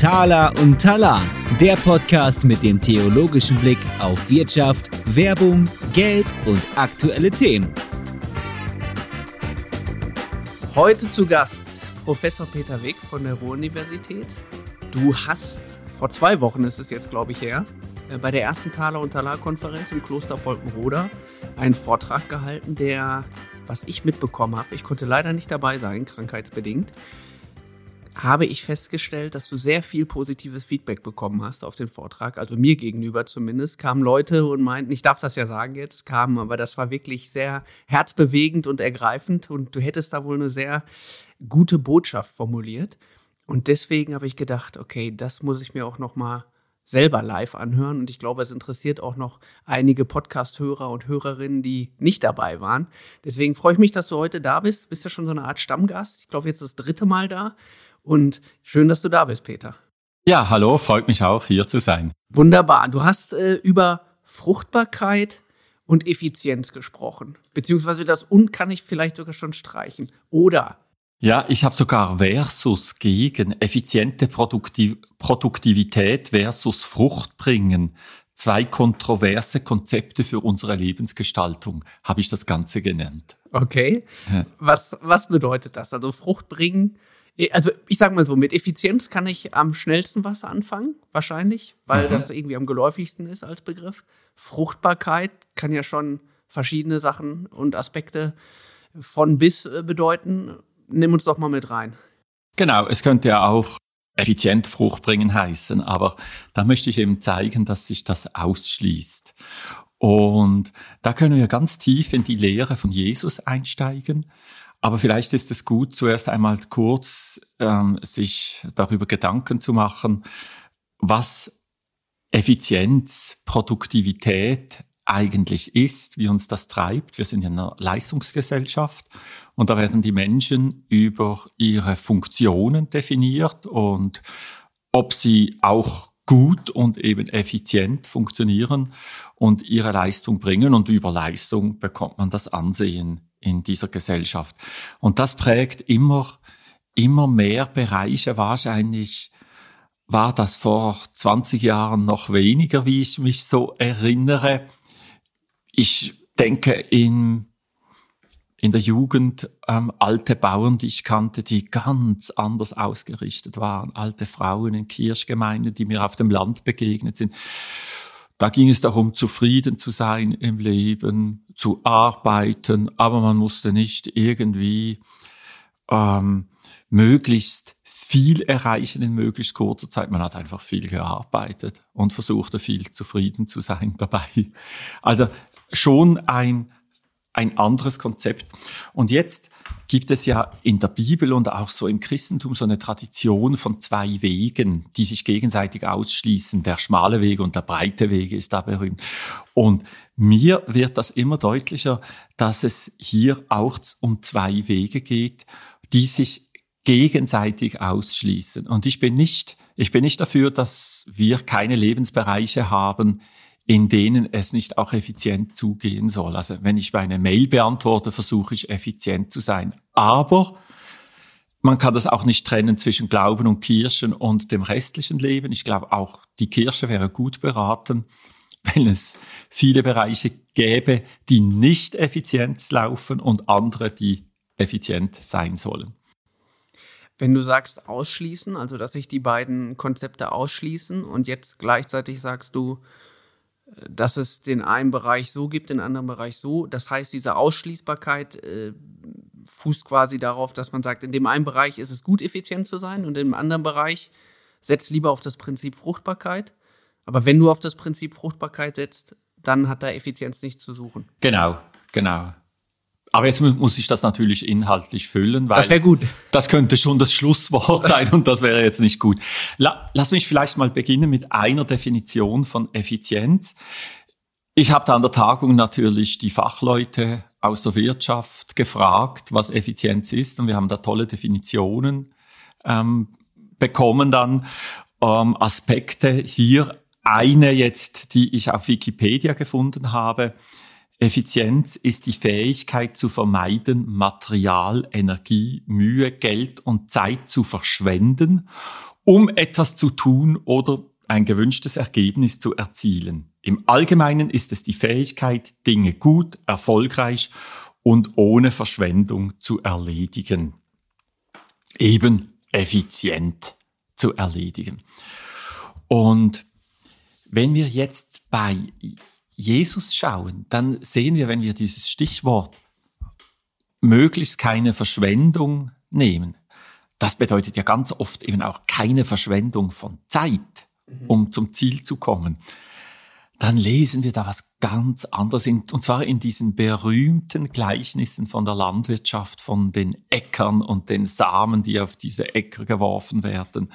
Thaler und Talan, der Podcast mit dem theologischen Blick auf Wirtschaft, Werbung, Geld und aktuelle Themen. Heute zu Gast Professor Peter Wick von der Ruhr-Universität. Du hast, vor zwei Wochen ist es jetzt, glaube ich, her, bei der ersten Thaler- und Talar-Konferenz im Kloster Volkenroda einen Vortrag gehalten, der, was ich mitbekommen habe, ich konnte leider nicht dabei sein, krankheitsbedingt, habe ich festgestellt, dass du sehr viel positives Feedback bekommen hast auf den Vortrag. Also mir gegenüber zumindest kamen Leute und meinten, ich darf das ja sagen jetzt, kamen, aber das war wirklich sehr herzbewegend und ergreifend und du hättest da wohl eine sehr gute Botschaft formuliert. Und deswegen habe ich gedacht, okay, das muss ich mir auch noch mal selber live anhören. Und ich glaube, es interessiert auch noch einige Podcast-Hörer und Hörerinnen, die nicht dabei waren. Deswegen freue ich mich, dass du heute da bist. Du bist ja schon so eine Art Stammgast. Ich glaube, jetzt das dritte Mal da. Und schön, dass du da bist, Peter. Ja, hallo, freut mich auch, hier zu sein. Wunderbar. Du hast äh, über Fruchtbarkeit und Effizienz gesprochen. Beziehungsweise das und kann ich vielleicht sogar schon streichen. Oder? Ja, ich habe sogar Versus gegen effiziente Produktiv Produktivität versus Fruchtbringen. Zwei kontroverse Konzepte für unsere Lebensgestaltung, habe ich das Ganze genannt. Okay. Was, was bedeutet das? Also Fruchtbringen also ich sage mal so, mit Effizienz kann ich am schnellsten was anfangen, wahrscheinlich, weil mhm. das irgendwie am geläufigsten ist als Begriff. Fruchtbarkeit kann ja schon verschiedene Sachen und Aspekte von bis äh, bedeuten. Nimm uns doch mal mit rein. Genau, es könnte ja auch effizient Frucht heißen, aber da möchte ich eben zeigen, dass sich das ausschließt. Und da können wir ganz tief in die Lehre von Jesus einsteigen. Aber vielleicht ist es gut, zuerst einmal kurz ähm, sich darüber Gedanken zu machen, was Effizienz, Produktivität eigentlich ist, wie uns das treibt. Wir sind ja eine Leistungsgesellschaft und da werden die Menschen über ihre Funktionen definiert und ob sie auch gut und eben effizient funktionieren und ihre Leistung bringen und über Leistung bekommt man das Ansehen in dieser Gesellschaft. Und das prägt immer, immer mehr Bereiche. Wahrscheinlich war das vor 20 Jahren noch weniger, wie ich mich so erinnere. Ich denke in, in der Jugend ähm, alte Bauern, die ich kannte, die ganz anders ausgerichtet waren. Alte Frauen in Kirchgemeinden, die mir auf dem Land begegnet sind. Da ging es darum, zufrieden zu sein im Leben, zu arbeiten, aber man musste nicht irgendwie ähm, möglichst viel erreichen in möglichst kurzer Zeit. Man hat einfach viel gearbeitet und versuchte viel zufrieden zu sein dabei. Also schon ein, ein anderes Konzept. Und jetzt gibt es ja in der Bibel und auch so im Christentum so eine Tradition von zwei Wegen, die sich gegenseitig ausschließen. Der schmale Weg und der breite Weg ist da berühmt. Und mir wird das immer deutlicher, dass es hier auch um zwei Wege geht, die sich gegenseitig ausschließen. Und ich bin nicht, ich bin nicht dafür, dass wir keine Lebensbereiche haben, in denen es nicht auch effizient zugehen soll. Also wenn ich meine Mail beantworte, versuche ich effizient zu sein. Aber man kann das auch nicht trennen zwischen Glauben und Kirchen und dem restlichen Leben. Ich glaube, auch die Kirche wäre gut beraten, wenn es viele Bereiche gäbe, die nicht effizient laufen und andere, die effizient sein sollen. Wenn du sagst ausschließen, also dass sich die beiden Konzepte ausschließen und jetzt gleichzeitig sagst du, dass es den einen Bereich so gibt, den anderen Bereich so. Das heißt, diese Ausschließbarkeit äh, fußt quasi darauf, dass man sagt, in dem einen Bereich ist es gut, effizient zu sein und im anderen Bereich setzt lieber auf das Prinzip Fruchtbarkeit. Aber wenn du auf das Prinzip Fruchtbarkeit setzt, dann hat da Effizienz nichts zu suchen. Genau, genau. Aber jetzt muss ich das natürlich inhaltlich füllen, weil das wäre gut. Das könnte schon das Schlusswort sein und das wäre jetzt nicht gut. lass mich vielleicht mal beginnen mit einer Definition von Effizienz. Ich habe da an der Tagung natürlich die Fachleute aus der Wirtschaft gefragt, was Effizienz ist und wir haben da tolle Definitionen ähm, bekommen dann. Ähm, Aspekte hier, eine jetzt, die ich auf Wikipedia gefunden habe, Effizienz ist die Fähigkeit zu vermeiden, Material, Energie, Mühe, Geld und Zeit zu verschwenden, um etwas zu tun oder ein gewünschtes Ergebnis zu erzielen. Im Allgemeinen ist es die Fähigkeit, Dinge gut, erfolgreich und ohne Verschwendung zu erledigen. Eben effizient zu erledigen. Und wenn wir jetzt bei Jesus schauen, dann sehen wir, wenn wir dieses Stichwort möglichst keine Verschwendung nehmen, das bedeutet ja ganz oft eben auch keine Verschwendung von Zeit, mhm. um zum Ziel zu kommen. Dann lesen wir da was ganz anderes, und zwar in diesen berühmten Gleichnissen von der Landwirtschaft, von den Äckern und den Samen, die auf diese Äcker geworfen werden.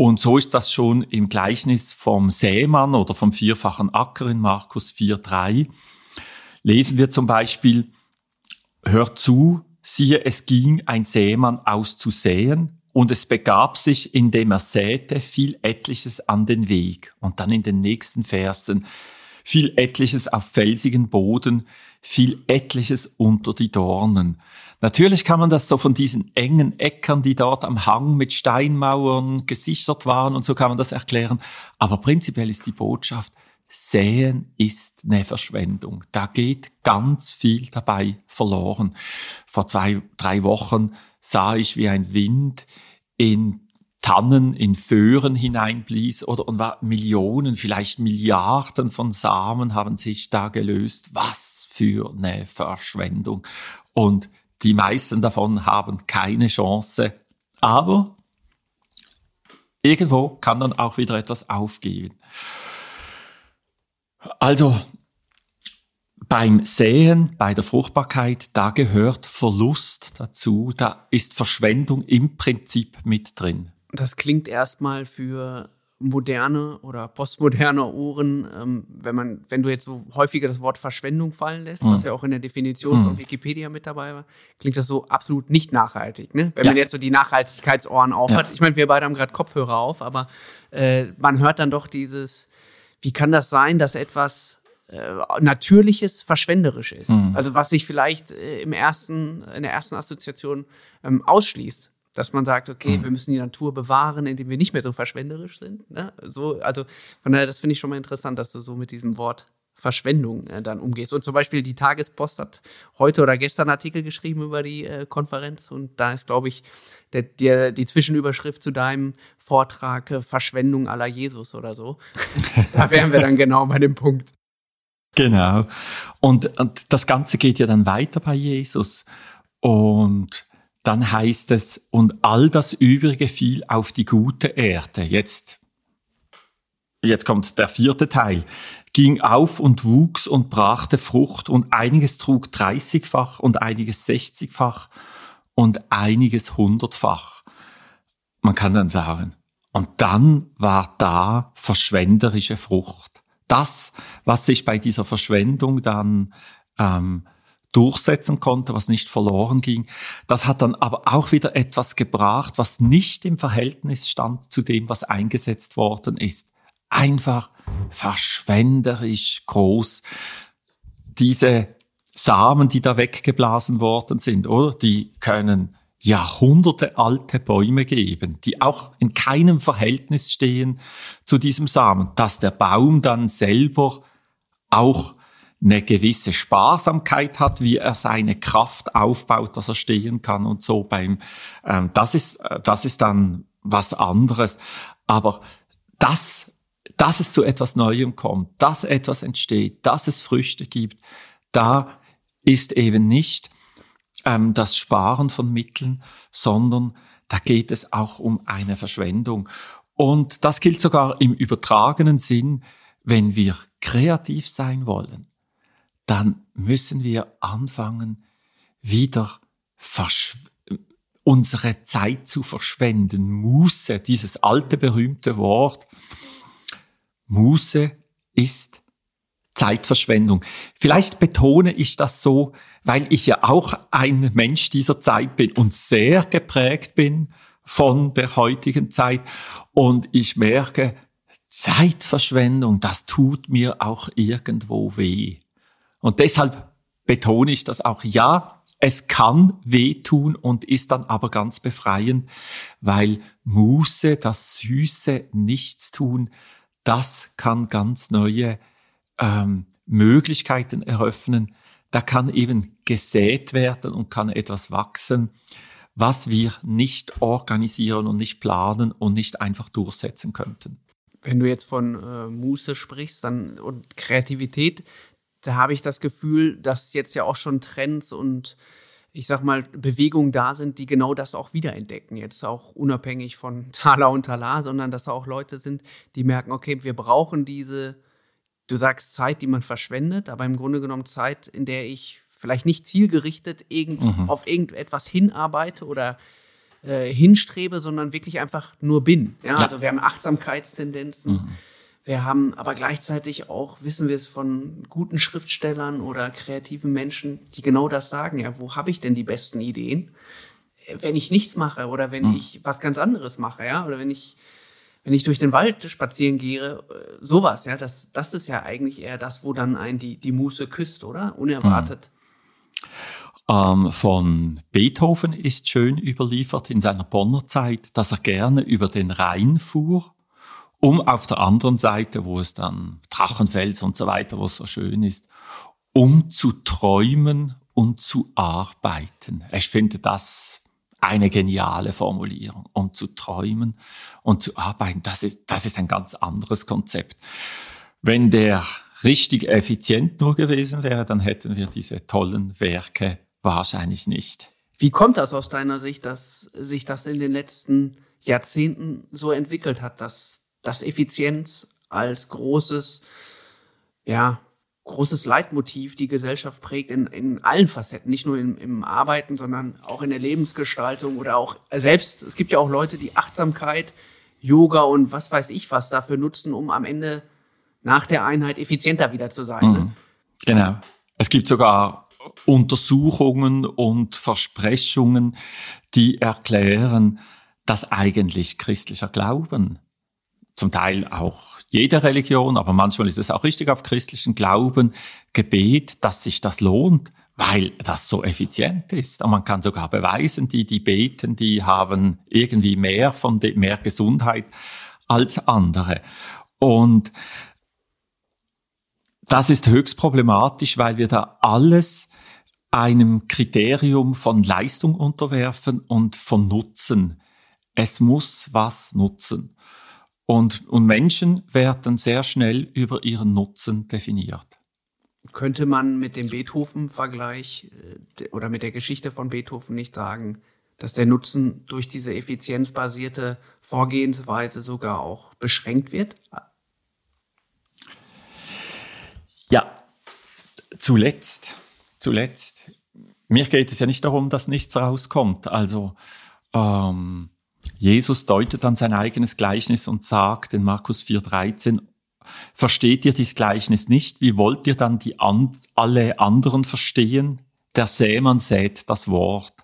Und so ist das schon im Gleichnis vom Sämann oder vom vierfachen Acker in Markus 4.3. Lesen wir zum Beispiel, hört zu, siehe, es ging ein Sämann aus zu säen, und es begab sich, indem er säte, viel etliches an den Weg. Und dann in den nächsten Versen, viel etliches auf felsigen Boden, viel etliches unter die Dornen. Natürlich kann man das so von diesen engen Äckern, die dort am Hang mit Steinmauern gesichert waren und so kann man das erklären. Aber prinzipiell ist die Botschaft, Säen ist eine Verschwendung. Da geht ganz viel dabei verloren. Vor zwei, drei Wochen sah ich, wie ein Wind in Tannen in Föhren hineinblies oder und war Millionen, vielleicht Milliarden von Samen haben sich da gelöst. Was für eine Verschwendung. Und die meisten davon haben keine Chance. Aber irgendwo kann dann auch wieder etwas aufgehen. Also beim Säen, bei der Fruchtbarkeit, da gehört Verlust dazu, da ist Verschwendung im Prinzip mit drin. Das klingt erstmal für moderne oder postmoderne Ohren, ähm, wenn man, wenn du jetzt so häufiger das Wort Verschwendung fallen lässt, mhm. was ja auch in der Definition mhm. von Wikipedia mit dabei war, klingt das so absolut nicht nachhaltig. Ne? Wenn ja. man jetzt so die Nachhaltigkeitsohren aufhat. Ja. Ich meine, wir beide haben gerade Kopfhörer auf, aber äh, man hört dann doch dieses, wie kann das sein, dass etwas äh, Natürliches verschwenderisch ist? Mhm. Also was sich vielleicht äh, im ersten, in der ersten Assoziation ähm, ausschließt dass man sagt, okay, mhm. wir müssen die Natur bewahren, indem wir nicht mehr so verschwenderisch sind. Ne? So, also von daher, das finde ich schon mal interessant, dass du so mit diesem Wort Verschwendung äh, dann umgehst. Und zum Beispiel die Tagespost hat heute oder gestern Artikel geschrieben über die äh, Konferenz und da ist, glaube ich, der, der, die Zwischenüberschrift zu deinem Vortrag äh, Verschwendung aller Jesus oder so. da wären wir dann genau bei dem Punkt. Genau. Und, und das Ganze geht ja dann weiter bei Jesus. Und dann heißt es, und all das Übrige fiel auf die gute Erde. Jetzt, jetzt kommt der vierte Teil. Ging auf und wuchs und brachte Frucht und einiges trug dreißigfach und einiges sechzigfach und einiges hundertfach. Man kann dann sagen, und dann war da verschwenderische Frucht. Das, was sich bei dieser Verschwendung dann ähm, durchsetzen konnte, was nicht verloren ging. Das hat dann aber auch wieder etwas gebracht, was nicht im Verhältnis stand zu dem, was eingesetzt worden ist. Einfach verschwenderisch groß. Diese Samen, die da weggeblasen worden sind, oder? Die können Jahrhunderte alte Bäume geben, die auch in keinem Verhältnis stehen zu diesem Samen, dass der Baum dann selber auch eine gewisse Sparsamkeit hat, wie er seine Kraft aufbaut, dass er stehen kann und so beim, ähm, das ist, äh, das ist dann was anderes. Aber das, dass es zu etwas Neuem kommt, dass etwas entsteht, dass es Früchte gibt, da ist eben nicht ähm, das Sparen von Mitteln, sondern da geht es auch um eine Verschwendung. Und das gilt sogar im übertragenen Sinn, wenn wir kreativ sein dann müssen wir anfangen, wieder unsere Zeit zu verschwenden. Muße, dieses alte berühmte Wort. Muße ist Zeitverschwendung. Vielleicht betone ich das so, weil ich ja auch ein Mensch dieser Zeit bin und sehr geprägt bin von der heutigen Zeit. Und ich merke, Zeitverschwendung, das tut mir auch irgendwo weh. Und deshalb betone ich das auch. Ja, es kann wehtun und ist dann aber ganz befreiend, weil Muße, das süße Nichtstun, das kann ganz neue ähm, Möglichkeiten eröffnen. Da kann eben gesät werden und kann etwas wachsen, was wir nicht organisieren und nicht planen und nicht einfach durchsetzen könnten. Wenn du jetzt von äh, Muße sprichst dann, und Kreativität, da habe ich das Gefühl, dass jetzt ja auch schon Trends und ich sag mal, Bewegungen da sind, die genau das auch wiederentdecken. Jetzt auch unabhängig von Tala und Tala, sondern dass da auch Leute sind, die merken, okay, wir brauchen diese, du sagst Zeit, die man verschwendet, aber im Grunde genommen Zeit, in der ich vielleicht nicht zielgerichtet irgend, mhm. auf irgendetwas hinarbeite oder äh, hinstrebe, sondern wirklich einfach nur bin. Ja? ja. Also wir haben Achtsamkeitstendenzen. Mhm wir haben aber gleichzeitig auch, wissen wir es von guten Schriftstellern oder kreativen Menschen, die genau das sagen. Ja, wo habe ich denn die besten Ideen? Wenn ich nichts mache oder wenn mhm. ich was ganz anderes mache, ja, oder wenn ich, wenn ich durch den Wald spazieren gehe, äh, sowas, ja, das, das ist ja eigentlich eher das, wo dann ein die, die Muße küsst, oder? Unerwartet. Mhm. Ähm, von Beethoven ist schön überliefert in seiner Bonner Zeit, dass er gerne über den Rhein fuhr um auf der anderen Seite, wo es dann Drachenfels und so weiter, wo es so schön ist, um zu träumen und zu arbeiten. Ich finde das eine geniale Formulierung. Um zu träumen und zu arbeiten, das ist, das ist ein ganz anderes Konzept. Wenn der richtig effizient nur gewesen wäre, dann hätten wir diese tollen Werke wahrscheinlich nicht. Wie kommt das aus deiner Sicht, dass sich das in den letzten Jahrzehnten so entwickelt hat, dass dass Effizienz als großes, ja, großes Leitmotiv die Gesellschaft prägt in, in allen Facetten, nicht nur im, im Arbeiten, sondern auch in der Lebensgestaltung oder auch selbst, es gibt ja auch Leute, die Achtsamkeit, Yoga und was weiß ich was dafür nutzen, um am Ende nach der Einheit effizienter wieder zu sein. Ne? Mhm. Genau. Es gibt sogar Untersuchungen und Versprechungen, die erklären, dass eigentlich christlicher Glauben zum Teil auch jede Religion, aber manchmal ist es auch richtig auf christlichen Glauben, Gebet, dass sich das lohnt, weil das so effizient ist. Und man kann sogar beweisen, die, die beten, die haben irgendwie mehr von de, mehr Gesundheit als andere. Und das ist höchst problematisch, weil wir da alles einem Kriterium von Leistung unterwerfen und von Nutzen. Es muss was nutzen. Und, und Menschen werden sehr schnell über ihren Nutzen definiert. Könnte man mit dem Beethoven-Vergleich äh, oder mit der Geschichte von Beethoven nicht sagen, dass der Nutzen durch diese effizienzbasierte Vorgehensweise sogar auch beschränkt wird? Ja, zuletzt, zuletzt. Mir geht es ja nicht darum, dass nichts rauskommt. Also ähm, Jesus deutet dann sein eigenes Gleichnis und sagt in Markus 4,13, versteht ihr dieses Gleichnis nicht? Wie wollt ihr dann die an, alle anderen verstehen? Der Sämann sät das Wort.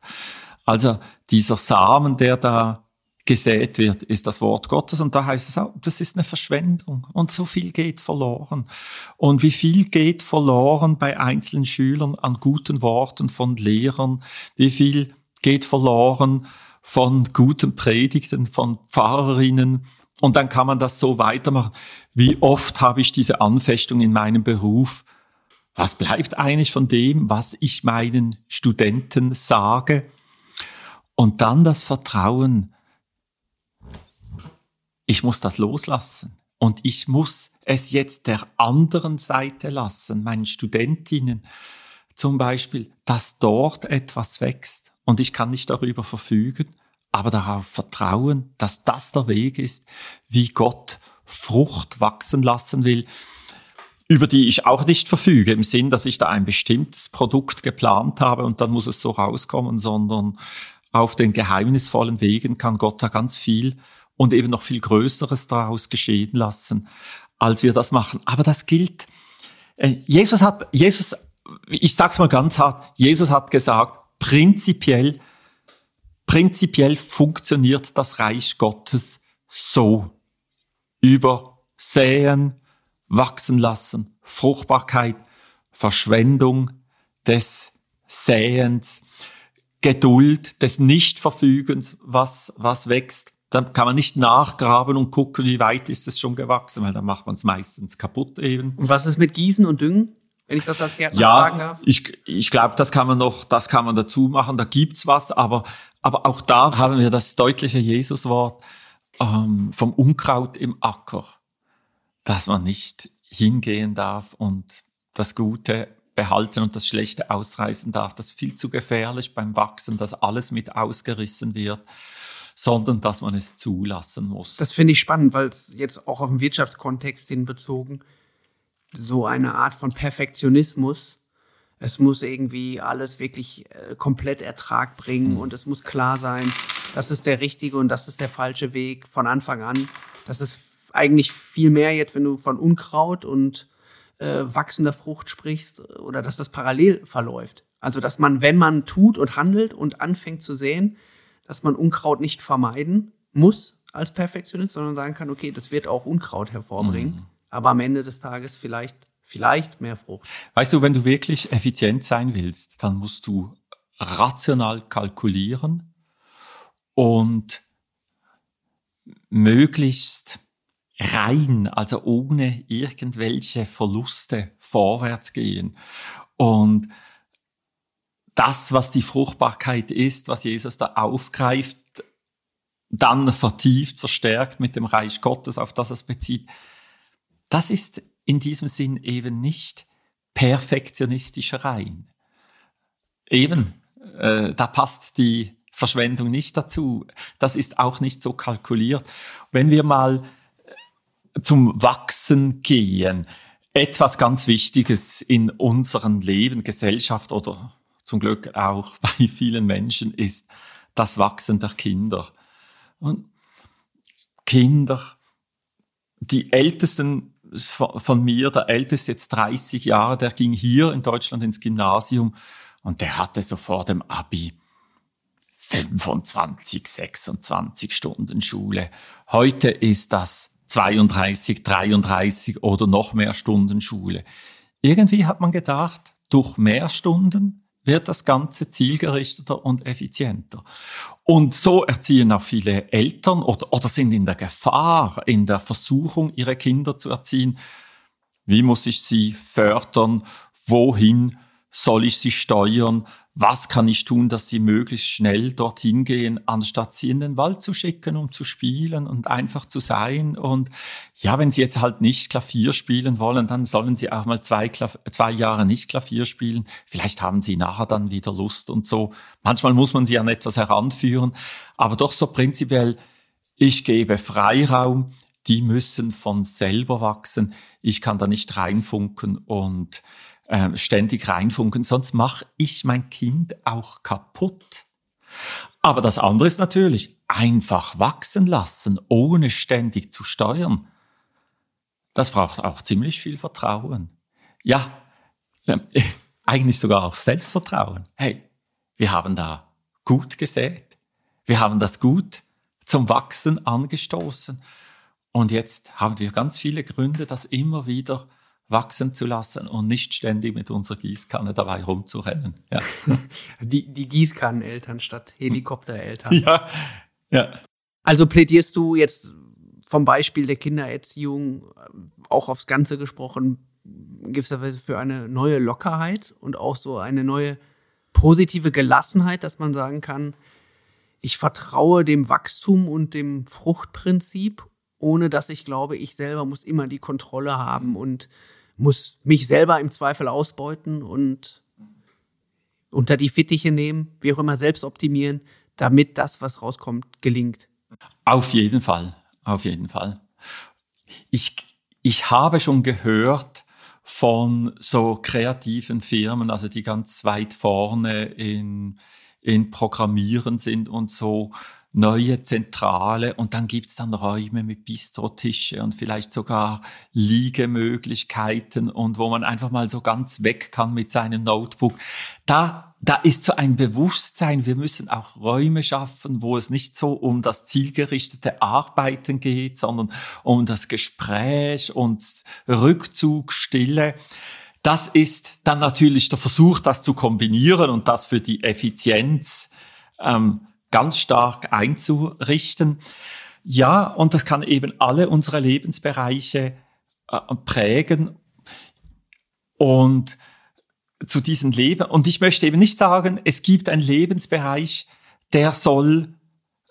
Also dieser Samen, der da gesät wird, ist das Wort Gottes. Und da heißt es auch, das ist eine Verschwendung. Und so viel geht verloren. Und wie viel geht verloren bei einzelnen Schülern an guten Worten von Lehrern? Wie viel geht verloren von guten Predigten, von Pfarrerinnen. Und dann kann man das so weitermachen. Wie oft habe ich diese Anfechtung in meinem Beruf? Was bleibt eigentlich von dem, was ich meinen Studenten sage? Und dann das Vertrauen. Ich muss das loslassen. Und ich muss es jetzt der anderen Seite lassen, meinen Studentinnen zum Beispiel, dass dort etwas wächst und ich kann nicht darüber verfügen, aber darauf vertrauen, dass das der Weg ist, wie Gott Frucht wachsen lassen will, über die ich auch nicht verfüge, im Sinn, dass ich da ein bestimmtes Produkt geplant habe und dann muss es so rauskommen, sondern auf den geheimnisvollen Wegen kann Gott da ganz viel und eben noch viel Größeres daraus geschehen lassen, als wir das machen. Aber das gilt. Äh, Jesus hat, Jesus, ich sag's mal ganz hart, Jesus hat gesagt, prinzipiell, prinzipiell funktioniert das Reich Gottes so. Über Säen, wachsen lassen, Fruchtbarkeit, Verschwendung, des Säens, Geduld, des Nichtverfügens, was, was wächst. Dann kann man nicht nachgraben und gucken, wie weit ist es schon gewachsen, weil dann macht man es meistens kaputt eben. Und was ist mit Gießen und Düngen? Wenn ich das als Gärtner ja, fragen darf? Ich, ich glaube, das kann man noch, das kann man dazu machen, da gibt's was, aber, aber auch da haben wir das deutliche Jesuswort ähm, vom Unkraut im Acker, dass man nicht hingehen darf und das Gute behalten und das Schlechte ausreißen darf. Das ist viel zu gefährlich beim Wachsen, dass alles mit ausgerissen wird, sondern dass man es zulassen muss. Das finde ich spannend, weil es jetzt auch auf den Wirtschaftskontext hin bezogen so eine Art von Perfektionismus. Es muss irgendwie alles wirklich äh, komplett Ertrag bringen mhm. und es muss klar sein, das ist der richtige und das ist der falsche Weg von Anfang an. Das ist eigentlich viel mehr jetzt, wenn du von Unkraut und äh, wachsender Frucht sprichst oder dass das parallel verläuft. Also, dass man, wenn man tut und handelt und anfängt zu sehen, dass man Unkraut nicht vermeiden muss als Perfektionist, sondern sagen kann, okay, das wird auch Unkraut hervorbringen, mhm. Aber am Ende des Tages vielleicht, vielleicht mehr Frucht. Weißt du, wenn du wirklich effizient sein willst, dann musst du rational kalkulieren und möglichst rein, also ohne irgendwelche Verluste vorwärts gehen. Und das, was die Fruchtbarkeit ist, was Jesus da aufgreift, dann vertieft, verstärkt mit dem Reich Gottes, auf das es bezieht, das ist in diesem Sinn eben nicht perfektionistisch rein. Eben, äh, da passt die Verschwendung nicht dazu. Das ist auch nicht so kalkuliert. Wenn wir mal zum Wachsen gehen. Etwas ganz Wichtiges in unserem Leben, Gesellschaft oder zum Glück auch bei vielen Menschen ist das Wachsen der Kinder. Und Kinder, die Ältesten von mir, der Älteste jetzt 30 Jahre, der ging hier in Deutschland ins Gymnasium und der hatte so vor dem Abi 25, 26 Stunden Schule. Heute ist das 32, 33 oder noch mehr Stunden Schule. Irgendwie hat man gedacht, durch mehr Stunden wird das Ganze zielgerichteter und effizienter. Und so erziehen auch viele Eltern oder, oder sind in der Gefahr, in der Versuchung, ihre Kinder zu erziehen. Wie muss ich sie fördern? Wohin soll ich sie steuern? was kann ich tun, dass sie möglichst schnell dorthin gehen, anstatt sie in den Wald zu schicken, um zu spielen und einfach zu sein. Und ja, wenn sie jetzt halt nicht Klavier spielen wollen, dann sollen sie auch mal zwei, zwei Jahre nicht Klavier spielen. Vielleicht haben sie nachher dann wieder Lust und so. Manchmal muss man sie an etwas heranführen, aber doch so prinzipiell, ich gebe Freiraum, die müssen von selber wachsen. Ich kann da nicht reinfunken und äh, ständig reinfunken, sonst mache ich mein Kind auch kaputt. Aber das andere ist natürlich einfach wachsen lassen, ohne ständig zu steuern. Das braucht auch ziemlich viel Vertrauen. Ja, äh, eigentlich sogar auch Selbstvertrauen. Hey, wir haben da gut gesät. Wir haben das gut zum Wachsen angestoßen. Und jetzt haben wir ganz viele Gründe, das immer wieder wachsen zu lassen und nicht ständig mit unserer Gießkanne dabei rumzurennen. Ja. Die, die Gießkanneneltern statt Helikoptereltern. Ja, ja. Also plädierst du jetzt vom Beispiel der Kindererziehung auch aufs Ganze gesprochen, gewisserweise für eine neue Lockerheit und auch so eine neue positive Gelassenheit, dass man sagen kann, ich vertraue dem Wachstum und dem Fruchtprinzip, ohne dass ich glaube, ich selber muss immer die Kontrolle haben und muss mich selber im Zweifel ausbeuten und unter die Fittiche nehmen, wie auch immer selbst optimieren, damit das, was rauskommt, gelingt. Auf jeden Fall, auf jeden Fall. Ich, ich habe schon gehört von so kreativen Firmen, also die ganz weit vorne in, in Programmieren sind und so, neue Zentrale und dann gibt's dann Räume mit Bistrotische und vielleicht sogar Liegemöglichkeiten und wo man einfach mal so ganz weg kann mit seinem Notebook. Da, da ist so ein Bewusstsein, wir müssen auch Räume schaffen, wo es nicht so um das zielgerichtete Arbeiten geht, sondern um das Gespräch und Rückzug, Stille das ist dann natürlich der Versuch, das zu kombinieren und das für die Effizienz ähm, ganz stark einzurichten. Ja, und das kann eben alle unsere Lebensbereiche äh, prägen und zu diesen Leben. Und ich möchte eben nicht sagen, es gibt einen Lebensbereich, der soll,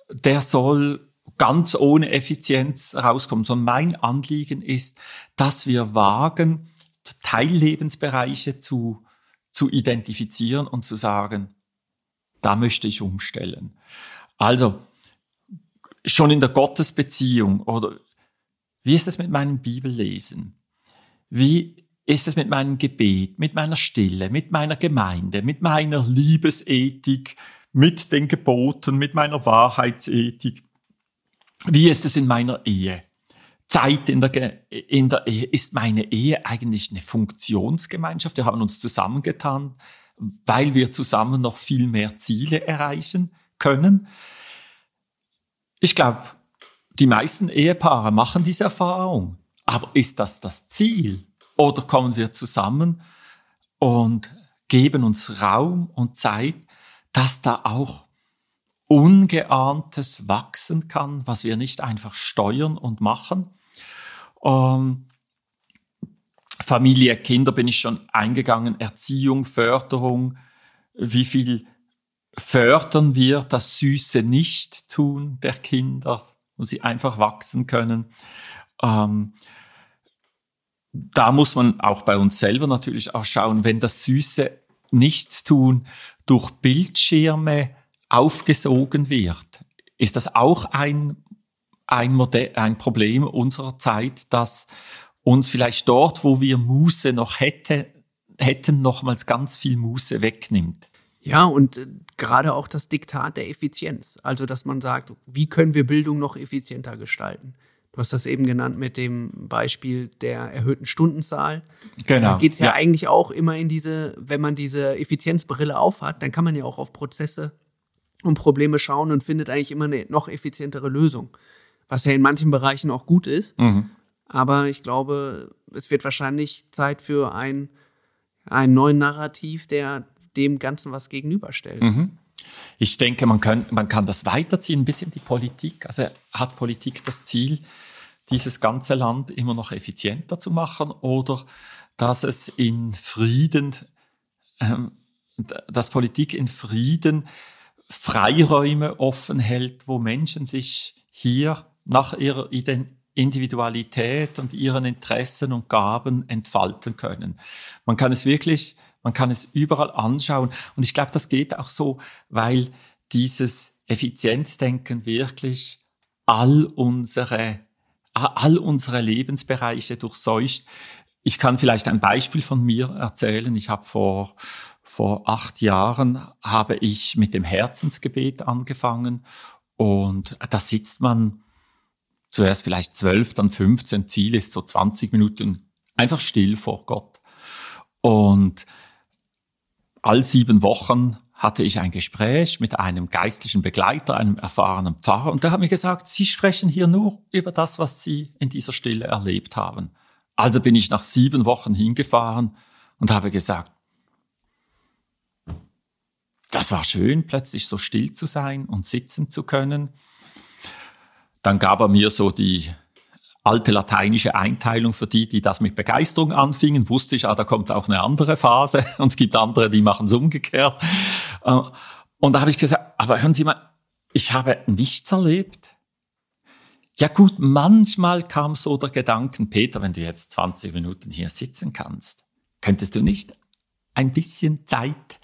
der soll ganz ohne Effizienz rauskommen, sondern mein Anliegen ist, dass wir wagen, Teillebensbereiche zu, zu identifizieren und zu sagen, da möchte ich umstellen. Also, schon in der Gottesbeziehung oder wie ist es mit meinem Bibellesen? Wie ist es mit meinem Gebet, mit meiner Stille, mit meiner Gemeinde, mit meiner Liebesethik, mit den Geboten, mit meiner Wahrheitsethik? Wie ist es in meiner Ehe? Zeit in der, in der Ehe. Ist meine Ehe eigentlich eine Funktionsgemeinschaft? Wir haben uns zusammengetan, weil wir zusammen noch viel mehr Ziele erreichen können. Ich glaube, die meisten Ehepaare machen diese Erfahrung. Aber ist das das Ziel? Oder kommen wir zusammen und geben uns Raum und Zeit, dass da auch Ungeahntes wachsen kann, was wir nicht einfach steuern und machen. Ähm, Familie, Kinder bin ich schon eingegangen, Erziehung, Förderung, wie viel fördern wir das süße Nicht-Tun der Kinder, wo sie einfach wachsen können. Ähm, da muss man auch bei uns selber natürlich auch schauen, wenn das süße Nichtstun durch Bildschirme aufgesogen wird, ist das auch ein, ein, Modell, ein Problem unserer Zeit, dass uns vielleicht dort, wo wir Muße noch hätte, hätten, nochmals ganz viel Muße wegnimmt. Ja, und äh, gerade auch das Diktat der Effizienz. Also, dass man sagt, wie können wir Bildung noch effizienter gestalten? Du hast das eben genannt mit dem Beispiel der erhöhten Stundenzahl. Genau. Da geht es ja, ja, eigentlich auch immer in diese, wenn man diese Effizienzbrille aufhat, dann kann man ja auch auf Prozesse und Probleme schauen und findet eigentlich immer eine noch effizientere Lösung. Was ja in manchen Bereichen auch gut ist. Mhm. Aber ich glaube, es wird wahrscheinlich Zeit für ein, einen neuen Narrativ, der dem Ganzen was gegenüberstellt. Mhm. Ich denke, man kann, man kann das weiterziehen, ein bisschen die Politik. Also hat Politik das Ziel, dieses ganze Land immer noch effizienter zu machen oder dass es in Frieden, ähm, dass Politik in Frieden Freiräume offen hält, wo Menschen sich hier nach ihrer Individualität und ihren Interessen und Gaben entfalten können. Man kann es wirklich man kann es überall anschauen. Und ich glaube, das geht auch so, weil dieses Effizienzdenken wirklich all unsere, all unsere Lebensbereiche durchseucht. Ich kann vielleicht ein Beispiel von mir erzählen. Ich habe vor, vor acht Jahren habe ich mit dem Herzensgebet angefangen und da sitzt man zuerst vielleicht zwölf, dann 15, Ziel ist so 20 Minuten einfach still vor Gott. Und all sieben Wochen hatte ich ein Gespräch mit einem geistlichen Begleiter, einem erfahrenen Pfarrer, und der hat mir gesagt, Sie sprechen hier nur über das, was Sie in dieser Stille erlebt haben. Also bin ich nach sieben Wochen hingefahren und habe gesagt, das war schön, plötzlich so still zu sein und sitzen zu können. Dann gab er mir so die alte lateinische Einteilung für die, die das mit Begeisterung anfingen, wusste ich, ah, da kommt auch eine andere Phase und es gibt andere, die machen es umgekehrt. Äh, und da habe ich gesagt, aber hören Sie mal, ich habe nichts erlebt. Ja gut, manchmal kam so der Gedanken, Peter, wenn du jetzt 20 Minuten hier sitzen kannst, könntest du nicht ein bisschen Zeit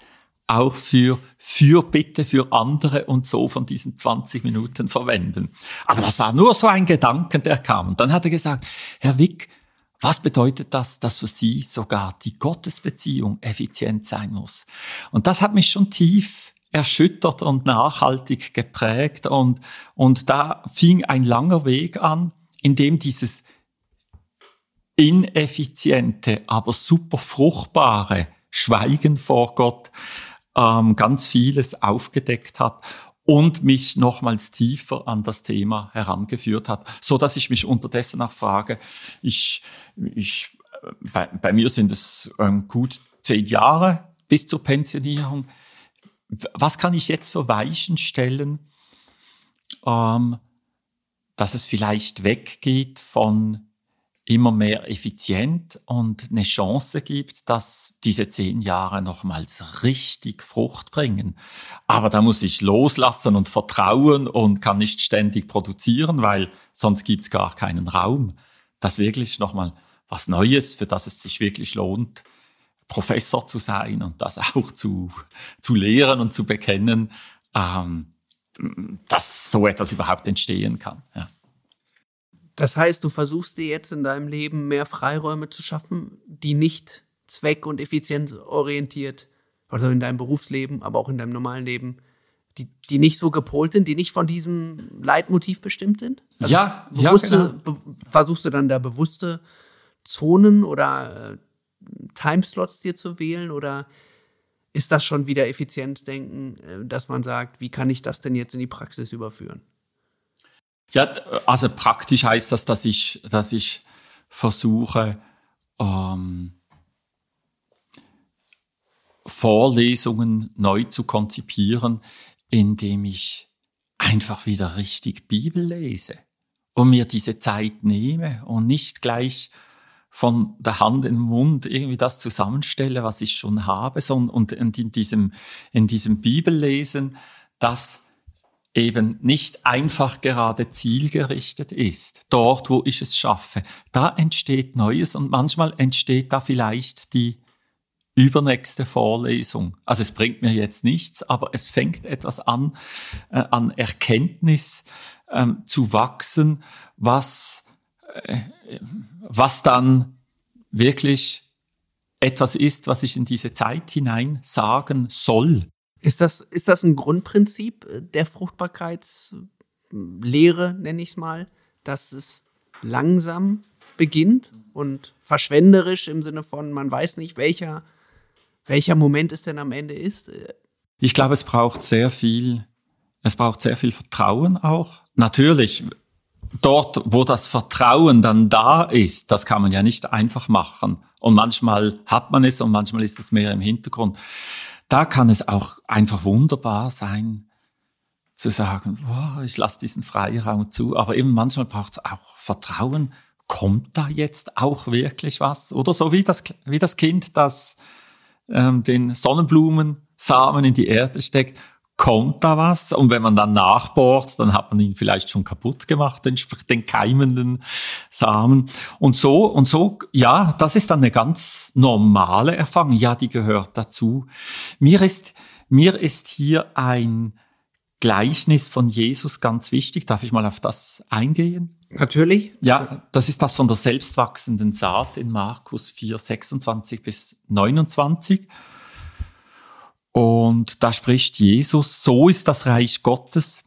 auch für Fürbitte für andere und so von diesen 20 Minuten verwenden. Aber das war nur so ein Gedanken, der kam. Und dann hat er gesagt, Herr Wick, was bedeutet das, dass für Sie sogar die Gottesbeziehung effizient sein muss? Und das hat mich schon tief erschüttert und nachhaltig geprägt. Und, und da fing ein langer Weg an, in dem dieses ineffiziente, aber super fruchtbare Schweigen vor Gott ähm, ganz vieles aufgedeckt hat und mich nochmals tiefer an das Thema herangeführt hat, so dass ich mich unterdessen auch frage, ich, ich bei, bei mir sind es ähm, gut zehn Jahre bis zur Pensionierung. Was kann ich jetzt für Weichen stellen, ähm, dass es vielleicht weggeht von immer mehr effizient und eine Chance gibt, dass diese zehn Jahre nochmals richtig Frucht bringen. Aber da muss ich loslassen und vertrauen und kann nicht ständig produzieren, weil sonst gibt es gar keinen Raum. Das wirklich nochmal was Neues, für das es sich wirklich lohnt, Professor zu sein und das auch zu, zu lehren und zu bekennen, ähm, dass so etwas überhaupt entstehen kann. Ja. Das heißt, du versuchst dir jetzt in deinem Leben mehr Freiräume zu schaffen, die nicht zweck- und effizienzorientiert, also in deinem Berufsleben, aber auch in deinem normalen Leben, die, die nicht so gepolt sind, die nicht von diesem Leitmotiv bestimmt sind? Also ja, bewusste, ja, genau. Versuchst du dann da bewusste Zonen oder äh, Timeslots dir zu wählen oder ist das schon wieder Effizienzdenken, äh, dass man sagt, wie kann ich das denn jetzt in die Praxis überführen? Ja, also praktisch heißt das, dass ich, dass ich versuche, ähm, Vorlesungen neu zu konzipieren, indem ich einfach wieder richtig Bibel lese und mir diese Zeit nehme und nicht gleich von der Hand in den Mund irgendwie das zusammenstelle, was ich schon habe, sondern und in diesem, in diesem Bibellesen, das eben nicht einfach gerade zielgerichtet ist, dort, wo ich es schaffe, da entsteht Neues und manchmal entsteht da vielleicht die übernächste Vorlesung. Also es bringt mir jetzt nichts, aber es fängt etwas an, äh, an Erkenntnis ähm, zu wachsen, was, äh, was dann wirklich etwas ist, was ich in diese Zeit hinein sagen soll. Ist das, ist das ein Grundprinzip äh, der Fruchtbarkeitslehre, nenne ich es mal, dass es langsam beginnt und verschwenderisch im Sinne von, man weiß nicht, welcher, welcher Moment es denn am Ende ist? Ich glaube, es braucht sehr viel, es braucht sehr viel Vertrauen auch. Natürlich, dort, wo das Vertrauen dann da ist, das kann man ja nicht einfach machen. Und manchmal hat man es und manchmal ist es mehr im Hintergrund da kann es auch einfach wunderbar sein, zu sagen, oh, ich lasse diesen Freiraum zu. Aber eben manchmal braucht es auch Vertrauen. Kommt da jetzt auch wirklich was? Oder so wie das, wie das Kind, das ähm, den Sonnenblumensamen in die Erde steckt kommt da was? Und wenn man dann nachbohrt, dann hat man ihn vielleicht schon kaputt gemacht, den, den keimenden Samen. Und so, und so, ja, das ist dann eine ganz normale Erfahrung. Ja, die gehört dazu. Mir ist, mir ist hier ein Gleichnis von Jesus ganz wichtig. Darf ich mal auf das eingehen? Natürlich. Ja, das ist das von der selbstwachsenden Saat in Markus 4, 26 bis 29. Und da spricht Jesus, so ist das Reich Gottes,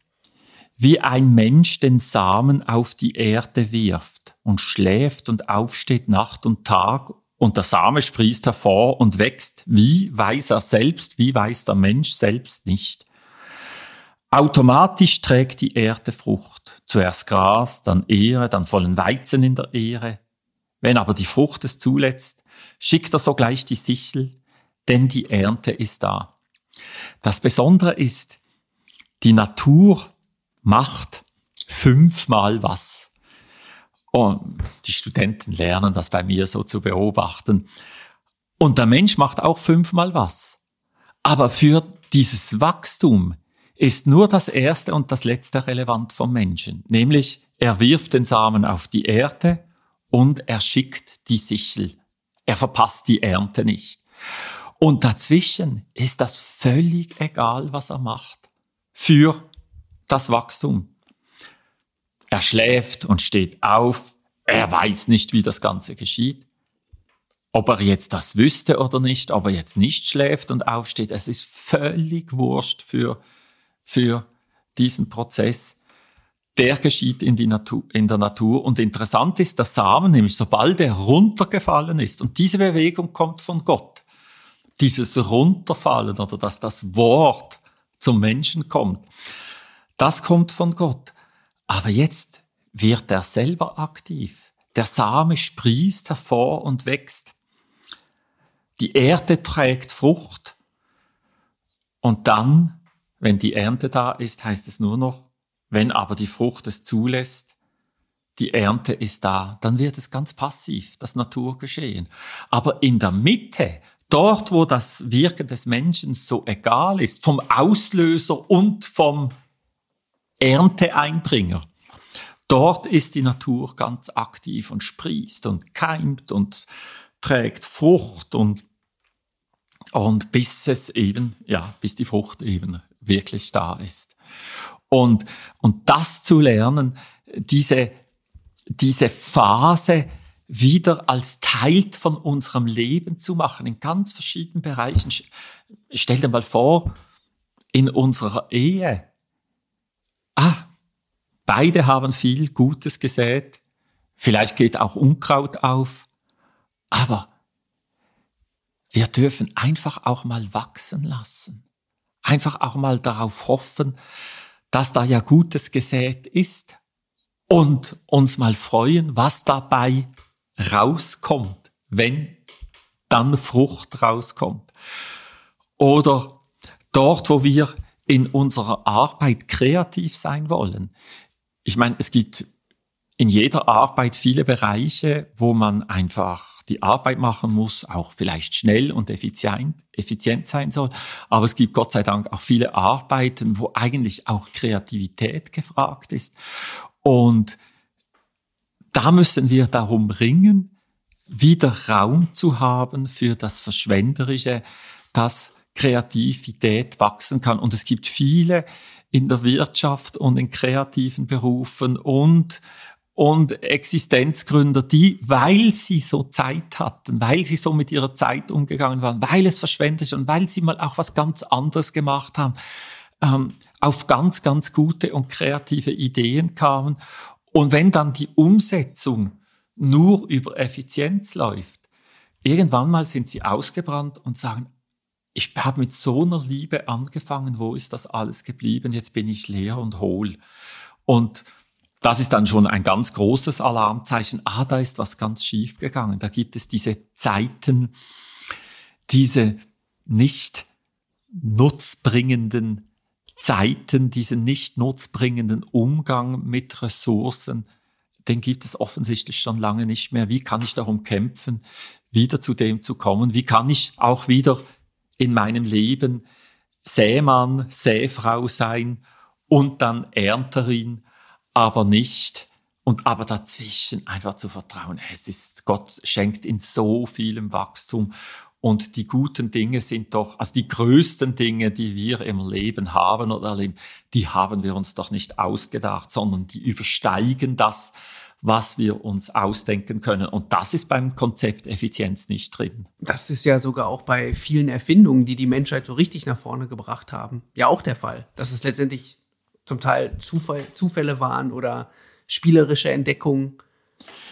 wie ein Mensch den Samen auf die Erde wirft und schläft und aufsteht Nacht und Tag und der Same sprießt hervor und wächst, wie weiß er selbst, wie weiß der Mensch selbst nicht. Automatisch trägt die Erde Frucht, zuerst Gras, dann Ehre, dann vollen Weizen in der Ehre. Wenn aber die Frucht es zuletzt, schickt er sogleich die Sichel, denn die Ernte ist da. Das Besondere ist, die Natur macht fünfmal was. Und die Studenten lernen das bei mir so zu beobachten. Und der Mensch macht auch fünfmal was. Aber für dieses Wachstum ist nur das erste und das letzte relevant vom Menschen. Nämlich, er wirft den Samen auf die Erde und er schickt die Sichel. Er verpasst die Ernte nicht. Und dazwischen ist das völlig egal, was er macht für das Wachstum. Er schläft und steht auf. Er weiß nicht, wie das Ganze geschieht. Ob er jetzt das wüsste oder nicht, ob er jetzt nicht schläft und aufsteht, es ist völlig wurscht für, für diesen Prozess. Der geschieht in, die Natur, in der Natur. Und interessant ist, der Samen, nämlich sobald er runtergefallen ist, und diese Bewegung kommt von Gott, dieses Runterfallen oder dass das Wort zum Menschen kommt, das kommt von Gott. Aber jetzt wird er selber aktiv. der Same sprießt hervor und wächst. Die Erde trägt Frucht. Und dann, wenn die Ernte da ist, heißt es nur noch, wenn aber die Frucht es zulässt, die Ernte ist da, dann wird es ganz passiv, das Naturgeschehen. Aber in der Mitte, dort, wo das Wirken des Menschen so egal ist, vom Auslöser und vom Ernteeinbringer, dort ist die Natur ganz aktiv und sprießt und keimt und trägt Frucht und, und bis es eben, ja, bis die Frucht eben wirklich da ist. Und, und das zu lernen, diese, diese Phase wieder als Teil von unserem Leben zu machen, in ganz verschiedenen Bereichen. Stell dir mal vor, in unserer Ehe, ah, beide haben viel Gutes gesät, vielleicht geht auch Unkraut auf, aber wir dürfen einfach auch mal wachsen lassen. Einfach auch mal darauf hoffen, dass da ja Gutes gesät ist und uns mal freuen, was dabei rauskommt, wenn dann Frucht rauskommt. Oder dort, wo wir in unserer Arbeit kreativ sein wollen. Ich meine, es gibt in jeder Arbeit viele Bereiche, wo man einfach die Arbeit machen muss, auch vielleicht schnell und effizient, effizient sein soll. Aber es gibt Gott sei Dank auch viele Arbeiten, wo eigentlich auch Kreativität gefragt ist. Und da müssen wir darum ringen, wieder Raum zu haben für das Verschwenderische, dass Kreativität wachsen kann. Und es gibt viele in der Wirtschaft und in kreativen Berufen und und Existenzgründer, die, weil sie so Zeit hatten, weil sie so mit ihrer Zeit umgegangen waren, weil es verschwendet und weil sie mal auch was ganz anderes gemacht haben, ähm, auf ganz, ganz gute und kreative Ideen kamen. Und wenn dann die Umsetzung nur über Effizienz läuft, irgendwann mal sind sie ausgebrannt und sagen, ich habe mit so einer Liebe angefangen, wo ist das alles geblieben? Jetzt bin ich leer und hohl. Und das ist dann schon ein ganz großes Alarmzeichen. Ah, da ist was ganz schief gegangen. Da gibt es diese Zeiten, diese nicht nutzbringenden Zeiten, diesen nicht nutzbringenden Umgang mit Ressourcen, den gibt es offensichtlich schon lange nicht mehr. Wie kann ich darum kämpfen, wieder zu dem zu kommen? Wie kann ich auch wieder in meinem Leben Sämann, Säfrau sein und dann Ernterin aber nicht und aber dazwischen einfach zu vertrauen. Es ist, Gott schenkt in so vielem Wachstum und die guten Dinge sind doch, also die größten Dinge, die wir im Leben haben oder erleben, die haben wir uns doch nicht ausgedacht, sondern die übersteigen das, was wir uns ausdenken können. Und das ist beim Konzept Effizienz nicht drin. Das ist ja sogar auch bei vielen Erfindungen, die die Menschheit so richtig nach vorne gebracht haben, ja auch der Fall. Das ist letztendlich zum Teil Zufall, Zufälle waren oder spielerische Entdeckungen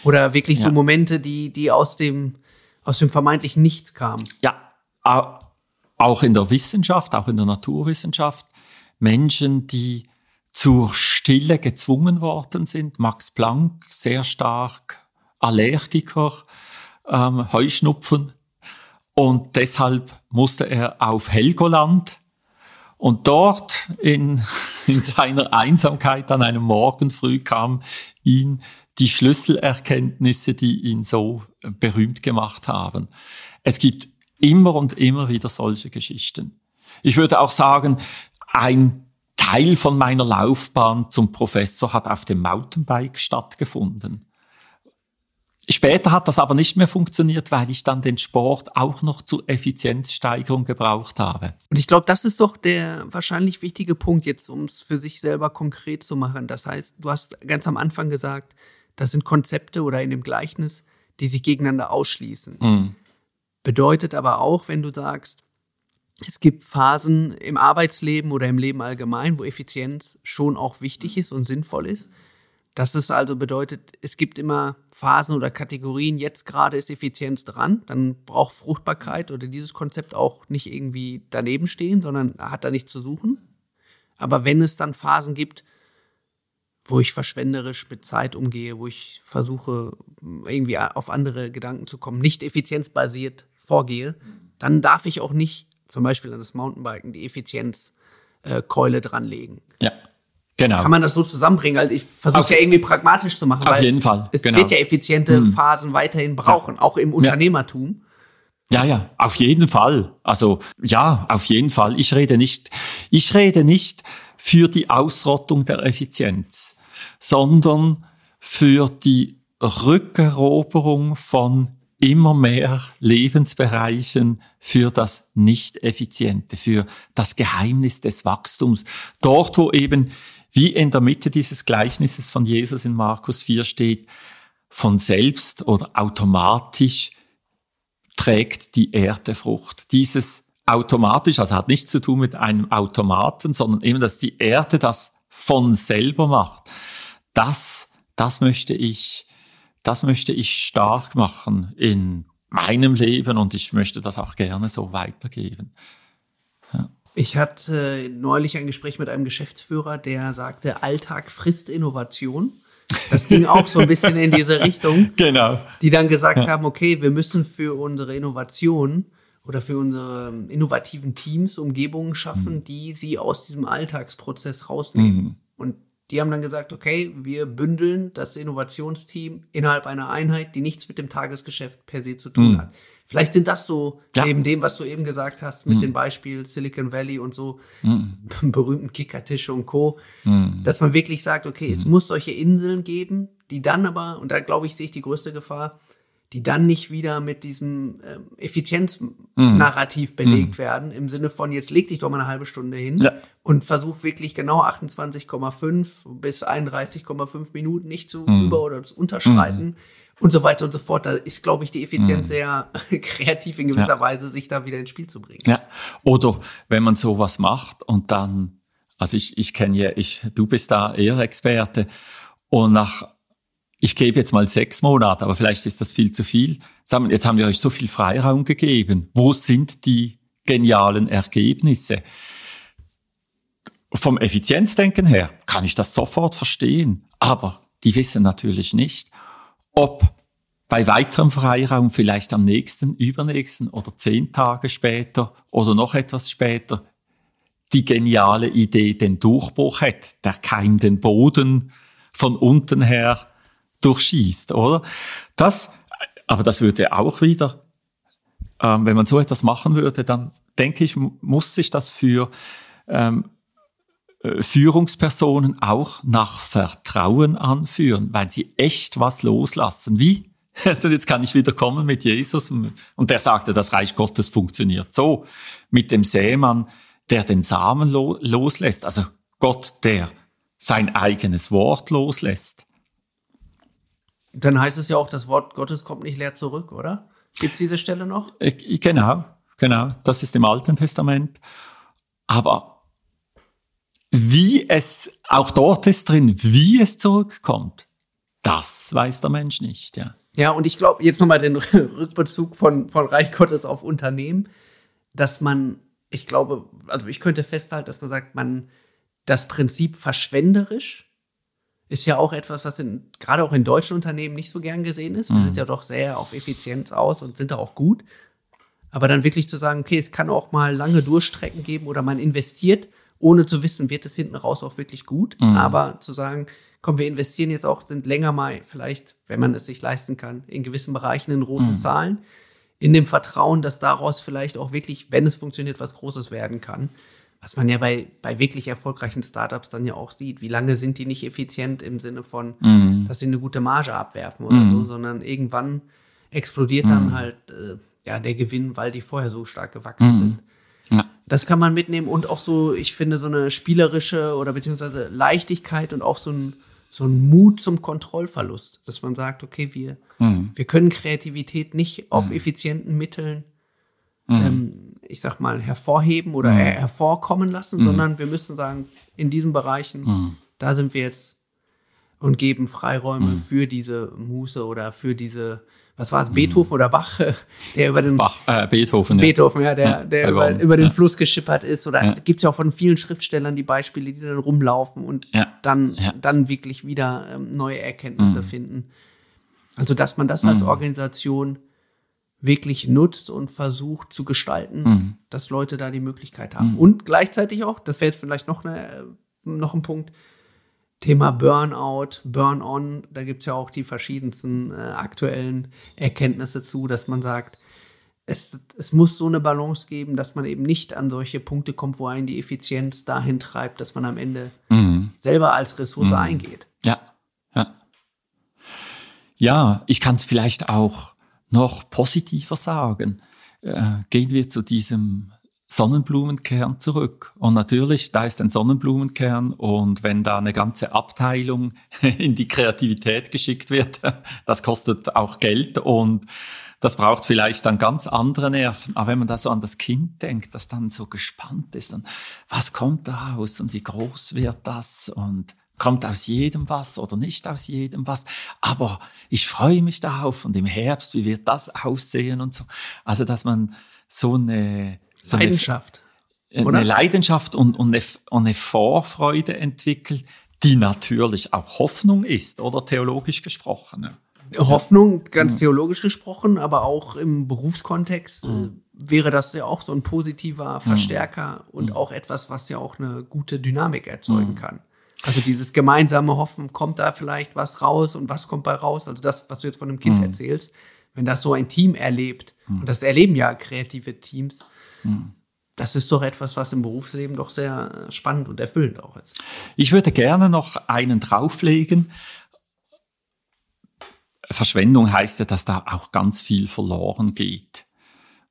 oder wirklich ja. so Momente, die, die aus dem, aus dem vermeintlichen Nichts kamen. Ja, auch in der Wissenschaft, auch in der Naturwissenschaft, Menschen, die zur Stille gezwungen worden sind. Max Planck, sehr stark Allergiker, ähm, Heuschnupfen. Und deshalb musste er auf Helgoland und dort in, in seiner Einsamkeit an einem Morgen früh kam ihn die Schlüsselerkenntnisse, die ihn so berühmt gemacht haben. Es gibt immer und immer wieder solche Geschichten. Ich würde auch sagen, ein Teil von meiner Laufbahn zum Professor hat auf dem Mountainbike stattgefunden. Später hat das aber nicht mehr funktioniert, weil ich dann den Sport auch noch zur Effizienzsteigerung gebraucht habe. Und ich glaube, das ist doch der wahrscheinlich wichtige Punkt jetzt, um es für sich selber konkret zu machen. Das heißt, du hast ganz am Anfang gesagt, das sind Konzepte oder in dem Gleichnis, die sich gegeneinander ausschließen. Mhm. Bedeutet aber auch, wenn du sagst, es gibt Phasen im Arbeitsleben oder im Leben allgemein, wo Effizienz schon auch wichtig ist und sinnvoll ist. Das ist also bedeutet, es gibt immer Phasen oder Kategorien. Jetzt gerade ist Effizienz dran. Dann braucht Fruchtbarkeit oder dieses Konzept auch nicht irgendwie daneben stehen, sondern hat da nichts zu suchen. Aber wenn es dann Phasen gibt, wo ich verschwenderisch mit Zeit umgehe, wo ich versuche, irgendwie auf andere Gedanken zu kommen, nicht effizienzbasiert vorgehe, dann darf ich auch nicht zum Beispiel an das Mountainbiken die Effizienzkeule äh, dranlegen. Ja. Genau. Kann man das so zusammenbringen? Also ich versuche es ja irgendwie pragmatisch zu machen. Auf jeden Fall. Es genau. wird ja effiziente hm. Phasen weiterhin brauchen, ja. auch im Unternehmertum. Ja, ja, auf jeden Fall. Also ja, auf jeden Fall. Ich rede nicht, ich rede nicht für die Ausrottung der Effizienz, sondern für die Rückeroberung von immer mehr Lebensbereichen für das Nicht-Effiziente, für das Geheimnis des Wachstums. Dort, wo eben, wie in der Mitte dieses Gleichnisses von Jesus in Markus 4 steht, von selbst oder automatisch trägt die Erde Frucht. Dieses automatisch, also hat nichts zu tun mit einem Automaten, sondern eben, dass die Erde das von selber macht. Das, das möchte ich, das möchte ich stark machen in meinem Leben und ich möchte das auch gerne so weitergeben. Ja. Ich hatte neulich ein Gespräch mit einem Geschäftsführer, der sagte, Alltag frisst Innovation. Das ging auch so ein bisschen in diese Richtung. Genau. Die dann gesagt ja. haben, okay, wir müssen für unsere Innovation oder für unsere innovativen Teams Umgebungen schaffen, mhm. die sie aus diesem Alltagsprozess rausnehmen. Mhm. Und die haben dann gesagt, okay, wir bündeln das Innovationsteam innerhalb einer Einheit, die nichts mit dem Tagesgeschäft per se zu tun mhm. hat. Vielleicht sind das so ja. neben dem, was du eben gesagt hast, mit mhm. dem Beispiel Silicon Valley und so mhm. berühmten Kickertische und Co., mhm. dass man wirklich sagt, okay, es mhm. muss solche Inseln geben, die dann aber, und da glaube ich, sehe ich die größte Gefahr, die dann nicht wieder mit diesem ähm, Effizienznarrativ mhm. belegt mhm. werden, im Sinne von, jetzt leg dich doch mal eine halbe Stunde hin ja. und versuch wirklich genau 28,5 bis 31,5 Minuten nicht zu über- oder zu unterschreiten. Und so weiter und so fort. Da ist, glaube ich, die Effizienz mhm. sehr kreativ in gewisser ja. Weise, sich da wieder ins Spiel zu bringen. Ja. Oder wenn man sowas macht und dann, also ich, ich kenne ja, ich, du bist da eher Experte und nach ich gebe jetzt mal sechs Monate, aber vielleicht ist das viel zu viel. Jetzt haben wir euch so viel Freiraum gegeben. Wo sind die genialen Ergebnisse? Vom Effizienzdenken her kann ich das sofort verstehen, aber die wissen natürlich nicht, ob bei weiterem Freiraum vielleicht am nächsten, übernächsten oder zehn Tage später oder noch etwas später die geniale Idee den Durchbruch hat, der Keim den Boden von unten her durchschießt, oder? Das, aber das würde auch wieder, ähm, wenn man so etwas machen würde, dann denke ich, muss sich das für ähm, äh, Führungspersonen auch nach Vertrauen anführen, weil sie echt was loslassen. Wie? Jetzt kann ich wieder kommen mit Jesus und der sagte, das Reich Gottes funktioniert so. Mit dem Sämann, der den Samen lo loslässt. Also Gott, der sein eigenes Wort loslässt. Dann heißt es ja auch, das Wort Gottes kommt nicht leer zurück, oder? Gibt es diese Stelle noch? Genau, genau. Das ist im Alten Testament. Aber wie es, auch dort ist drin, wie es zurückkommt, das weiß der Mensch nicht, ja. Ja, und ich glaube, jetzt nochmal den Rückbezug von, von Reich Gottes auf Unternehmen, dass man, ich glaube, also ich könnte festhalten, dass man sagt, man das Prinzip verschwenderisch ist ja auch etwas, was in, gerade auch in deutschen Unternehmen nicht so gern gesehen ist. Wir mhm. sind ja doch sehr auf Effizienz aus und sind da auch gut. Aber dann wirklich zu sagen, okay, es kann auch mal lange Durchstrecken geben oder man investiert, ohne zu wissen, wird es hinten raus auch wirklich gut. Mhm. Aber zu sagen, komm, wir investieren jetzt auch, sind länger mal vielleicht, wenn man es sich leisten kann, in gewissen Bereichen in roten mhm. Zahlen, in dem Vertrauen, dass daraus vielleicht auch wirklich, wenn es funktioniert, was Großes werden kann was man ja bei, bei wirklich erfolgreichen Startups dann ja auch sieht, wie lange sind die nicht effizient im Sinne von, mhm. dass sie eine gute Marge abwerfen oder mhm. so, sondern irgendwann explodiert mhm. dann halt äh, ja der Gewinn, weil die vorher so stark gewachsen mhm. sind. Ja. Das kann man mitnehmen und auch so, ich finde, so eine spielerische oder beziehungsweise Leichtigkeit und auch so ein, so ein Mut zum Kontrollverlust, dass man sagt, okay, wir, mhm. wir können Kreativität nicht auf mhm. effizienten Mitteln ähm, ich sag mal, hervorheben oder mhm. hervorkommen lassen, mhm. sondern wir müssen sagen, in diesen Bereichen, mhm. da sind wir jetzt und geben Freiräume mhm. für diese Muße oder für diese was war es, Beethoven oder Bach, der über den Bach, äh, Beethoven, Beethoven, ja, der, Ja, der über, verloren. über den Ja. Fluss geschippert ist. Oder Ja. gibt es ja auch von vielen Schriftstellern die Beispiele, die dann rumlaufen und dann, dann wirklich wieder ähm, neue Erkenntnisse Mhm. finden. Also, dass man das als Organisation wirklich nutzt und versucht zu gestalten, Mhm. dass Leute da die Möglichkeit haben. Und gleichzeitig auch, das wäre jetzt vielleicht noch, eine, noch ein Punkt, Thema Burnout, Burn-on, da gibt es ja auch die verschiedensten äh, aktuellen Erkenntnisse zu, dass man sagt, es, es muss so eine Balance geben, dass man eben nicht an solche Punkte kommt, wo einen die Effizienz dahin treibt, dass man am Ende Mhm. selber als Ressource eingeht. Ja, ja. Ja, ich kann es vielleicht auch noch positiver sagen. Äh, gehen wir zu diesem Sonnenblumenkern zurück. Und natürlich, da ist ein Sonnenblumenkern und wenn da eine ganze Abteilung in die Kreativität geschickt wird, das kostet auch Geld und das braucht vielleicht dann ganz andere Nerven. Aber wenn man da so an das Kind denkt, das dann so gespannt ist und was kommt da raus und wie groß wird das und kommt aus jedem was oder nicht aus jedem was. Aber ich freue mich darauf und im Herbst, wie wird das aussehen und so. Also, dass man so eine, so eine Leidenschaft. eine oder? Leidenschaft und, und, eine, und eine Vorfreude entwickelt, die natürlich auch Hoffnung ist, oder theologisch gesprochen. ne? Hoffnung, ganz theologisch gesprochen, aber auch im Berufskontext Mhm. wäre das ja auch so ein positiver Verstärker und auch etwas, was ja auch eine gute Dynamik erzeugen Mhm. kann. Also dieses gemeinsame Hoffen, kommt da vielleicht was raus und was kommt bei raus? Also das, was du jetzt von einem Mhm. Kind erzählst, wenn das so ein Team erlebt, und das erleben ja kreative Teams, Mhm. das ist doch etwas, was im Berufsleben doch sehr äh, spannend und erfüllend auch ist. Ich würde gerne noch einen drauflegen. Verschwendung heißt ja, dass da auch ganz viel verloren geht.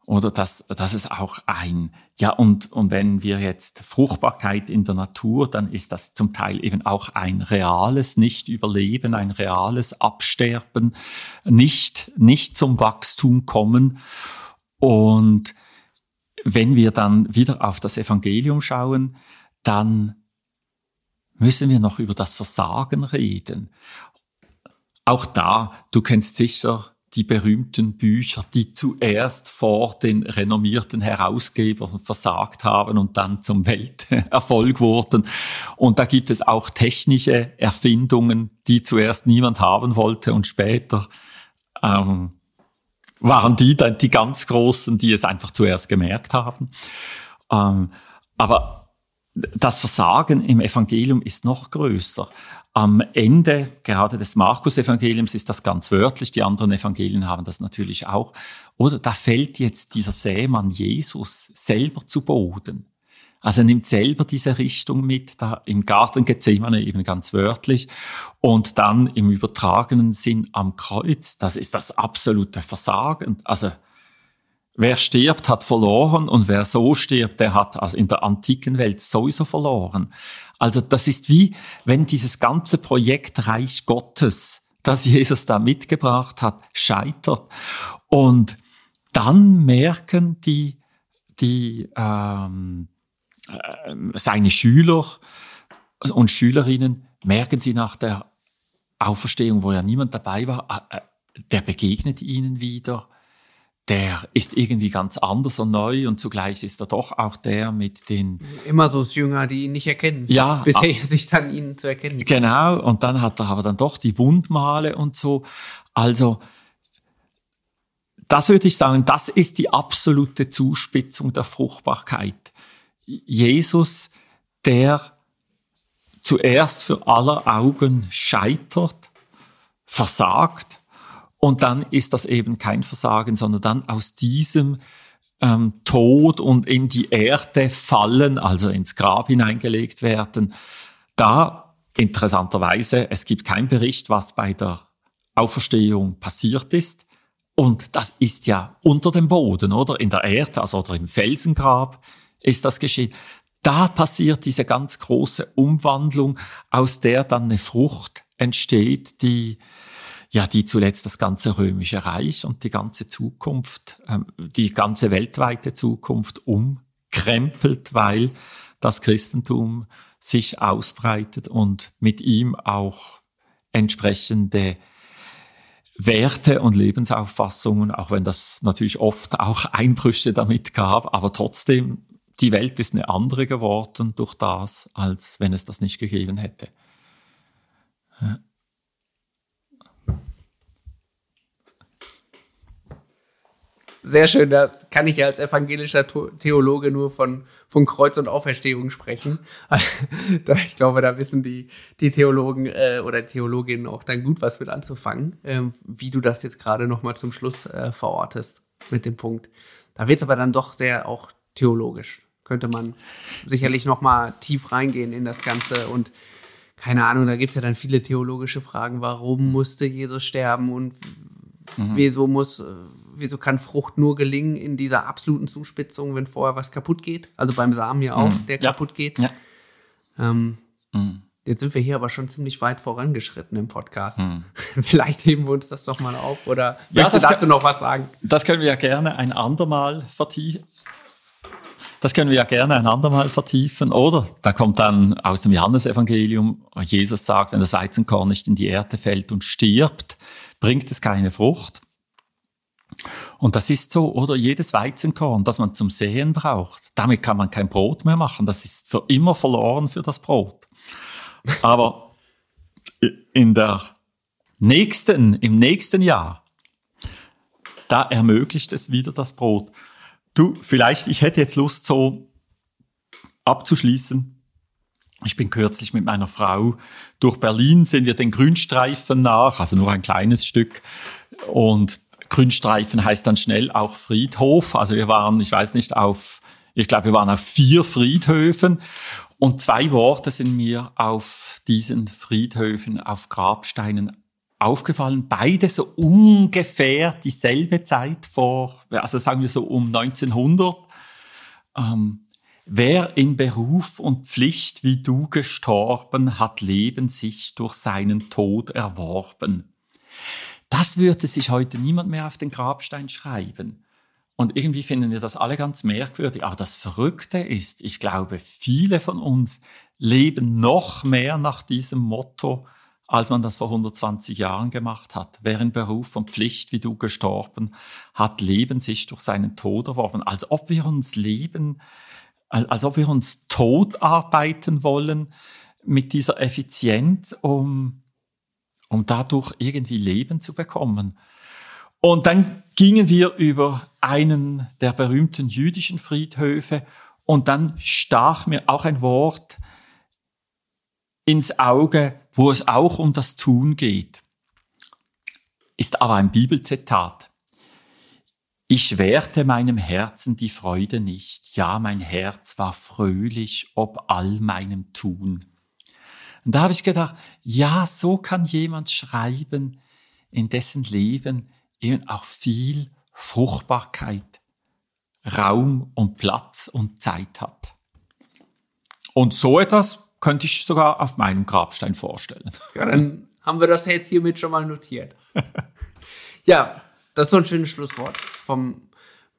Oder dass, dass es auch ein, ja, und, und wenn wir jetzt Fruchtbarkeit in der Natur, dann ist das zum Teil eben auch ein reales Nicht-Überleben, ein reales Absterben, nicht, nicht zum Wachstum kommen. Und wenn wir dann wieder auf das Evangelium schauen, dann müssen wir noch über das Versagen reden. Auch da, du kennst sicher die berühmten Bücher, die zuerst vor den renommierten Herausgebern versagt haben und dann zum Welterfolg wurden. Und da gibt es auch technische Erfindungen, die zuerst niemand haben wollte und später ähm, waren die dann die ganz Großen, die es einfach zuerst gemerkt haben. Ähm, aber das Versagen im Evangelium ist noch größer. Am Ende gerade des Markus-Evangeliums ist das ganz wörtlich, die anderen Evangelien haben das natürlich auch. Oder da fällt jetzt dieser Sämann Jesus selber zu Boden. Also er nimmt selber diese Richtung mit, da im Garten Gethsemane eben ganz wörtlich und dann im übertragenen Sinn am Kreuz. Das ist das absolute Versagen. Also wer stirbt, hat verloren und wer so stirbt, der hat also in der antiken Welt sowieso verloren. Also das ist wie, wenn dieses ganze Projekt Reich Gottes, das Jesus da mitgebracht hat, scheitert. Und dann merken die, die ähm, äh, seine Schüler und Schülerinnen, merken sie nach der Auferstehung, wo ja niemand dabei war, äh, der begegnet ihnen wieder der ist irgendwie ganz anders und neu und zugleich ist er doch auch der mit den Immer so Jünger, die ihn nicht erkennen. Ja, Bis er sich dann ihnen zu erkennen. Genau, und dann hat er aber dann doch die Wundmale und so. Also, das würde ich sagen, das ist die absolute Zuspitzung der Fruchtbarkeit. Jesus, der zuerst für aller Augen scheitert, versagt, und dann ist das eben kein Versagen, sondern dann aus diesem ähm, Tod und in die Erde fallen, also ins Grab hineingelegt werden. Da interessanterweise, es gibt keinen Bericht, was bei der Auferstehung passiert ist. Und das ist ja unter dem Boden, oder? In der Erde, also oder im Felsengrab ist das geschehen. Da passiert diese ganz große Umwandlung, aus der dann eine Frucht entsteht, die ja, die zuletzt das ganze römische Reich und die ganze Zukunft, ähm, die ganze weltweite Zukunft umkrempelt, weil das Christentum sich ausbreitet und mit ihm auch entsprechende Werte und Lebensauffassungen, auch wenn das natürlich oft auch Einbrüche damit gab, aber trotzdem, die Welt ist eine andere geworden durch das, als wenn es das nicht gegeben hätte. Sehr schön, da kann ich ja als evangelischer Theologe nur von, von Kreuz und Auferstehung sprechen. ich glaube, da wissen die, die Theologen äh, oder Theologinnen auch dann gut was mit anzufangen, ähm, wie du das jetzt gerade nochmal zum Schluss äh, verortest mit dem Punkt. Da wird es aber dann doch sehr auch theologisch. Könnte man sicherlich nochmal tief reingehen in das Ganze und keine Ahnung, da gibt es ja dann viele theologische Fragen. Warum musste Jesus sterben und mhm. wieso muss wieso kann Frucht nur gelingen in dieser absoluten Zuspitzung, wenn vorher was kaputt geht? Also beim Samen ja auch, mhm. der ja. kaputt geht. Ja. Ähm, mhm. Jetzt sind wir hier aber schon ziemlich weit vorangeschritten im Podcast. Mhm. Vielleicht heben wir uns das doch mal auf oder ja, möchtest du dazu noch was sagen? Das können wir ja gerne ein andermal vertiefen. Das können wir ja gerne ein andermal vertiefen. Oder da kommt dann aus dem Johannesevangelium, Jesus sagt, wenn das Weizenkorn nicht in die Erde fällt und stirbt, bringt es keine Frucht. Und das ist so, oder jedes Weizenkorn, das man zum Säen braucht, damit kann man kein Brot mehr machen. Das ist für immer verloren für das Brot. Aber in der nächsten, im nächsten Jahr, da ermöglicht es wieder das Brot. Du, vielleicht, ich hätte jetzt Lust, so abzuschließen. Ich bin kürzlich mit meiner Frau durch Berlin, sind wir den Grünstreifen nach, also nur ein kleines Stück. Und Grünstreifen heißt dann schnell auch Friedhof. Also wir waren, ich weiß nicht, auf, ich glaube, wir waren auf vier Friedhöfen. Und zwei Worte sind mir auf diesen Friedhöfen, auf Grabsteinen aufgefallen. Beide so ungefähr dieselbe Zeit vor, also sagen wir so um 1900. Ähm, Wer in Beruf und Pflicht wie du gestorben, hat Leben sich durch seinen Tod erworben. Das würde sich heute niemand mehr auf den Grabstein schreiben. Und irgendwie finden wir das alle ganz merkwürdig. Aber das Verrückte ist, ich glaube, viele von uns leben noch mehr nach diesem Motto, als man das vor 120 Jahren gemacht hat. In Beruf und Pflicht wie du gestorben, hat Leben sich durch seinen Tod erworben. Als ob wir uns leben, als, als ob wir uns tot arbeiten wollen mit dieser Effizienz, um um dadurch irgendwie Leben zu bekommen. Und dann gingen wir über einen der berühmten jüdischen Friedhöfe und dann stach mir auch ein Wort ins Auge, wo es auch um das Tun geht. Ist aber ein Bibelzitat. Ich wehrte meinem Herzen die Freude nicht, ja mein Herz war fröhlich ob all meinem Tun. Und da habe ich gedacht, ja, so kann jemand schreiben, in dessen Leben eben auch viel Fruchtbarkeit, Raum und Platz und Zeit hat. Und so etwas könnte ich sogar auf meinem Grabstein vorstellen. Ja, dann haben wir das jetzt hiermit schon mal notiert. ja, das ist so ein schönes Schlusswort. Vom,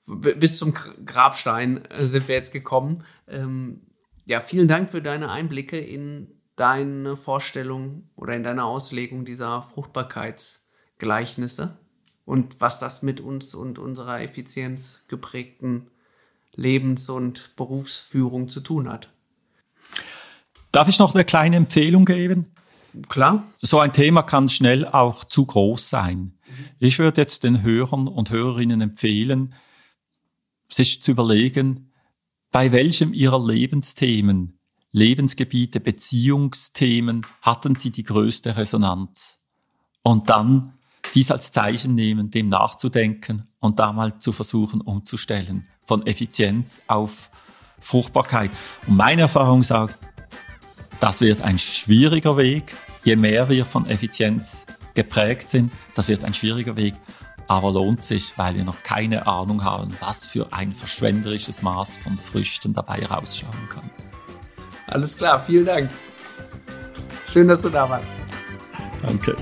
bis zum Grabstein äh, sind wir jetzt gekommen. Ähm, ja, vielen Dank für deine Einblicke in deine Vorstellung oder in deiner Auslegung dieser Fruchtbarkeitsgleichnisse und was das mit uns und unserer Effizienz geprägten Lebens- und Berufsführung zu tun hat. Darf ich noch eine kleine Empfehlung geben? Klar. So ein Thema kann schnell auch zu groß sein. Ich würde jetzt den Hörern und Hörerinnen empfehlen, sich zu überlegen, bei welchem ihrer Lebensthemen Lebensgebiete, Beziehungsthemen hatten sie die größte Resonanz. Und dann dies als Zeichen nehmen, dem nachzudenken und da mal zu versuchen umzustellen. Von Effizienz auf Fruchtbarkeit. Und meine Erfahrung sagt, das wird ein schwieriger Weg. Je mehr wir von Effizienz geprägt sind, das wird ein schwieriger Weg, aber lohnt sich, weil wir noch keine Ahnung haben, was für ein verschwenderisches Maß von Früchten dabei rausschauen kann. Alles klar, vielen Dank. Schön, dass du da warst. Danke.